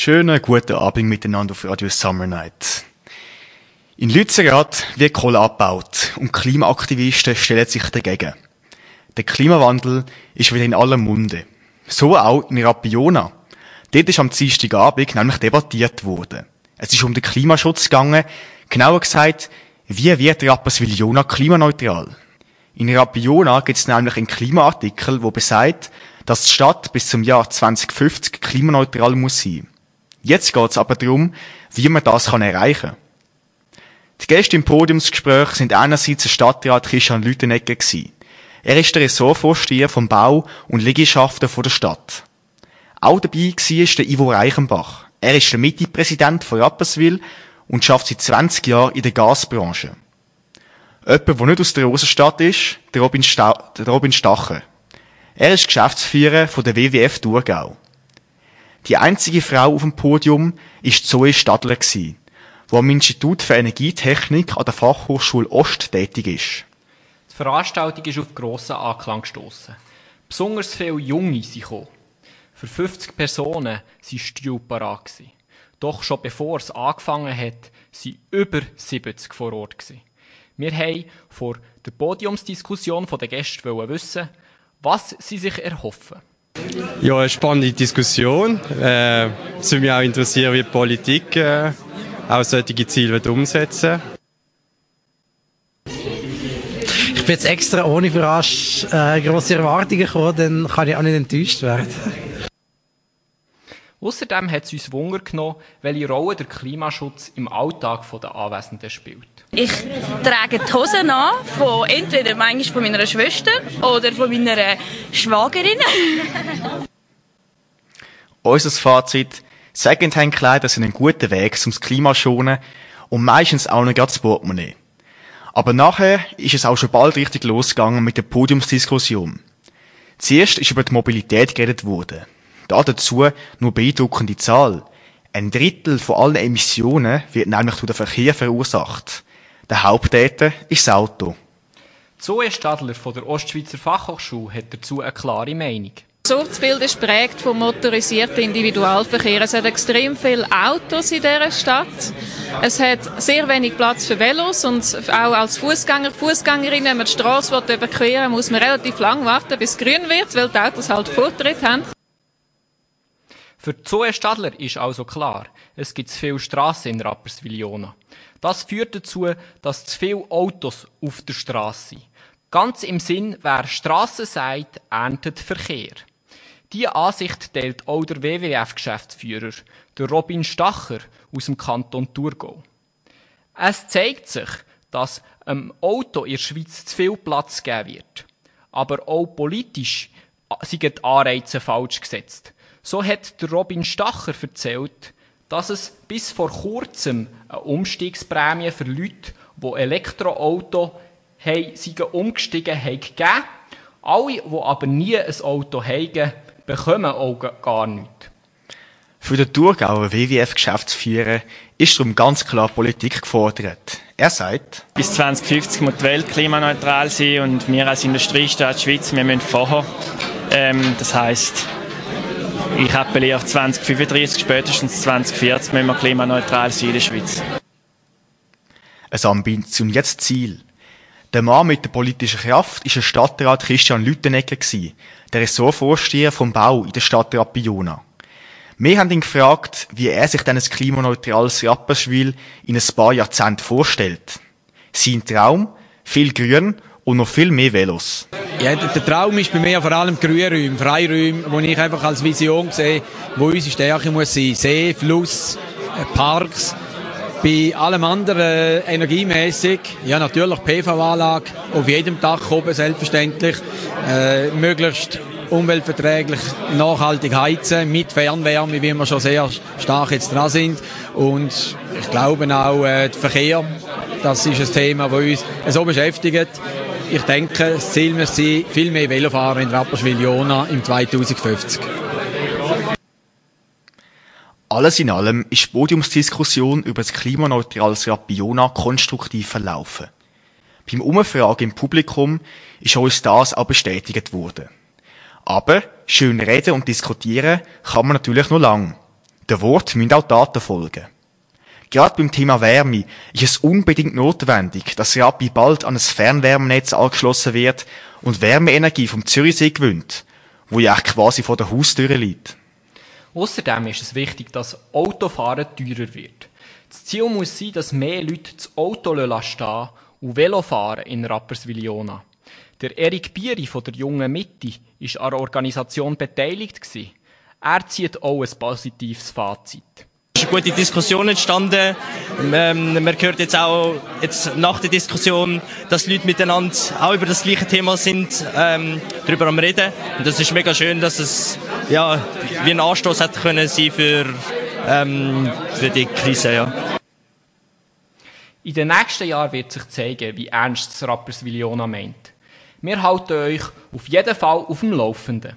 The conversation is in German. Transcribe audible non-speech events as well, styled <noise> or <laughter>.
Schönen guten Abend miteinander auf Radio Summer Night. In Lützerath wird Kohle abgebaut und Klimaaktivisten stellen sich dagegen. Der Klimawandel ist wieder in aller Munde. So auch in Rapiona. Dort ist am Dienstagabend nämlich debattiert worden. Es ist um den Klimaschutz gegangen, genauer gesagt, wie wird Rapperswil-Jona klimaneutral? In Rapiona gibt es nämlich einen Klimaartikel, wo besagt, dass die Stadt bis zum Jahr 2050 klimaneutral muss sein. Jetzt geht es aber darum, wie man das kann erreichen kann. Die Gäste im Podiumsgespräch sind einerseits der Stadtrat Christian Lütenegger gewesen. Er ist der Ressortvorsteher vom Bau und Liegenschaften der Stadt. Auch dabei war der Ivo Reichenbach. Er ist der Mitte-Präsident von Rapperswil und schafft seit 20 Jahren in der Gasbranche. Jemand, der nicht aus der Rosenstadt ist, der Robin, Sta der Robin Stacher. Er ist Geschäftsführer von der WWF Thurgau. Die einzige Frau auf dem Podium ist Zoe Stadler die am Institut für Energietechnik an der Fachhochschule Ost tätig ist. Die Veranstaltung ist auf grossen Anklang gestossen. Besonders viele Junge sind gekommen. Für 50 Personen waren Stühle parat. Doch schon bevor es angefangen hat, waren über 70 vor Ort. Wir wollten vor der Podiumsdiskussion der Gäste wissen, was sie sich erhoffen. Ja, eine spannende Diskussion. Äh, es würde mich auch interessieren, wie die Politik äh, auch solche Ziele umsetzen Ich bin jetzt extra ohne Verrasch äh, grosse Erwartungen gekommen, dann kann ich auch nicht enttäuscht werden. Außerdem hat es uns Wunder genommen, welche Rolle der Klimaschutz im Alltag der Anwesenden spielt. Ich trage die Hosen an, von entweder manchmal von meiner Schwester oder von meiner Schwagerin. <laughs> Unser Fazit, Secondhand-Kleider sind ein guter Weg, um das Klima zu schonen und meistens auch nicht das Portemonnaie. Aber nachher ist es auch schon bald richtig losgegangen mit der Podiumsdiskussion. Zuerst ist über die Mobilität geredet worden. Da dazu nur beeindruckende Zahl. Ein Drittel von allen Emissionen wird nämlich durch den Verkehr verursacht. Der Haupttäter ist das Auto. Zoe Stadler von der Ostschweizer Fachhochschule hat dazu eine klare Meinung. Das Ortsbild ist prägt vom motorisierten Individualverkehr. Es hat extrem viele Autos in dieser Stadt. Es hat sehr wenig Platz für Velos und auch als Fußgänger, Fußgängerin, wenn man die Straße überqueren will, muss man relativ lang warten, bis es grün wird, weil die Autos halt Vortritt haben. Für Zoe Stadler ist also klar, es gibt zu viele Strassen in Rapperswil-Jona. Das führt dazu, dass zu viele Autos auf der Straße sind. Ganz im Sinn, wer Strasse sagt, erntet Verkehr. Diese Ansicht teilt auch der WWF-Geschäftsführer, der Robin Stacher aus dem Kanton Thurgau. Es zeigt sich, dass einem Auto in der Schweiz zu viel Platz geben wird. Aber auch politisch sind die Anreize falsch gesetzt. So hat der Robin Stacher erzählt, dass es bis vor kurzem eine Umstiegsprämie für Leute, die Elektroauto sind umgestiegen haben, gegeben. Alle, die aber nie ein Auto haben, bekommen auch gar nichts. Für den Thurgauer WWF-Geschäftsführer ist darum ganz klar Politik gefordert. Er sagt, bis 2050 muss die Welt klimaneutral sein und wir als Industriestaat Schweiz, wir müssen vorher. Ähm, das heisst, ich appelliere auf 2035, spätestens 2040 müssen wir klimaneutral sein in der Schweiz. Ein ambitioniertes Ziel. Der Mann mit der politischen Kraft ist der Stadtrat Christian Lüttenegger der Ressortvorsteher vom Bau in der Stadt Rappiona. Wir haben ihn gefragt, wie er sich denn ein klimaneutrales Rapperswil in ein paar Jahrzehnten vorstellt. Sein Traum? Viel Grün und noch viel mehr Velos. Ja, der Traum ist bei mir vor allem Grünräume, Freiräume, wo ich einfach als Vision sehe, wo unsere Stärke muss sein. See, Fluss, äh, Parks. Bei allem anderen äh, energiemäßig, ja natürlich PV-Anlage auf jedem Dach oben selbstverständlich, äh, möglichst umweltverträglich nachhaltig heizen mit Fernwärme, wie wir schon sehr stark jetzt dran sind. Und ich glaube auch äh, der Verkehr, das ist ein Thema, das uns so beschäftigt ich denke, das Ziel muss sein, viel mehr Velofahrer in Rapperswil-Jona im 2050. Alles in allem ist die Podiumsdiskussion über das klimaneutrales Rappiona konstruktiv verlaufen. Beim Umfragen im Publikum ist uns das auch bestätigt worden. Aber schön reden und diskutieren kann man natürlich noch lang. Der Wort müssen auch Taten folgen. Gerade beim Thema Wärme ist es unbedingt notwendig, dass Rappi bald an ein Fernwärmenetz angeschlossen wird und Wärmeenergie vom Zürichsee gewinnt, wo ja quasi vor der Haustür liegt. Außerdem ist es wichtig, dass Autofahren teurer wird. Das Ziel muss sein, dass mehr Leute das Auto stehen und Velo fahren in Rapperswil-Jona. Der Erik Bieri von der Jungen Mitte ist an der Organisation beteiligt. Er zieht auch ein positives Fazit. Es ist eine gute Diskussion entstanden. Ähm, man hört jetzt auch jetzt nach der Diskussion, dass Leute miteinander auch über das gleiche Thema sind, ähm, darüber am reden. Und das ist mega schön, dass es ja wie ein Anstoß hätte können sein für ähm, für die Krise. Ja. In den nächsten Jahren wird sich zeigen, wie ernst das Rapperswil-Jona meint. Wir halten euch auf jeden Fall auf dem Laufenden.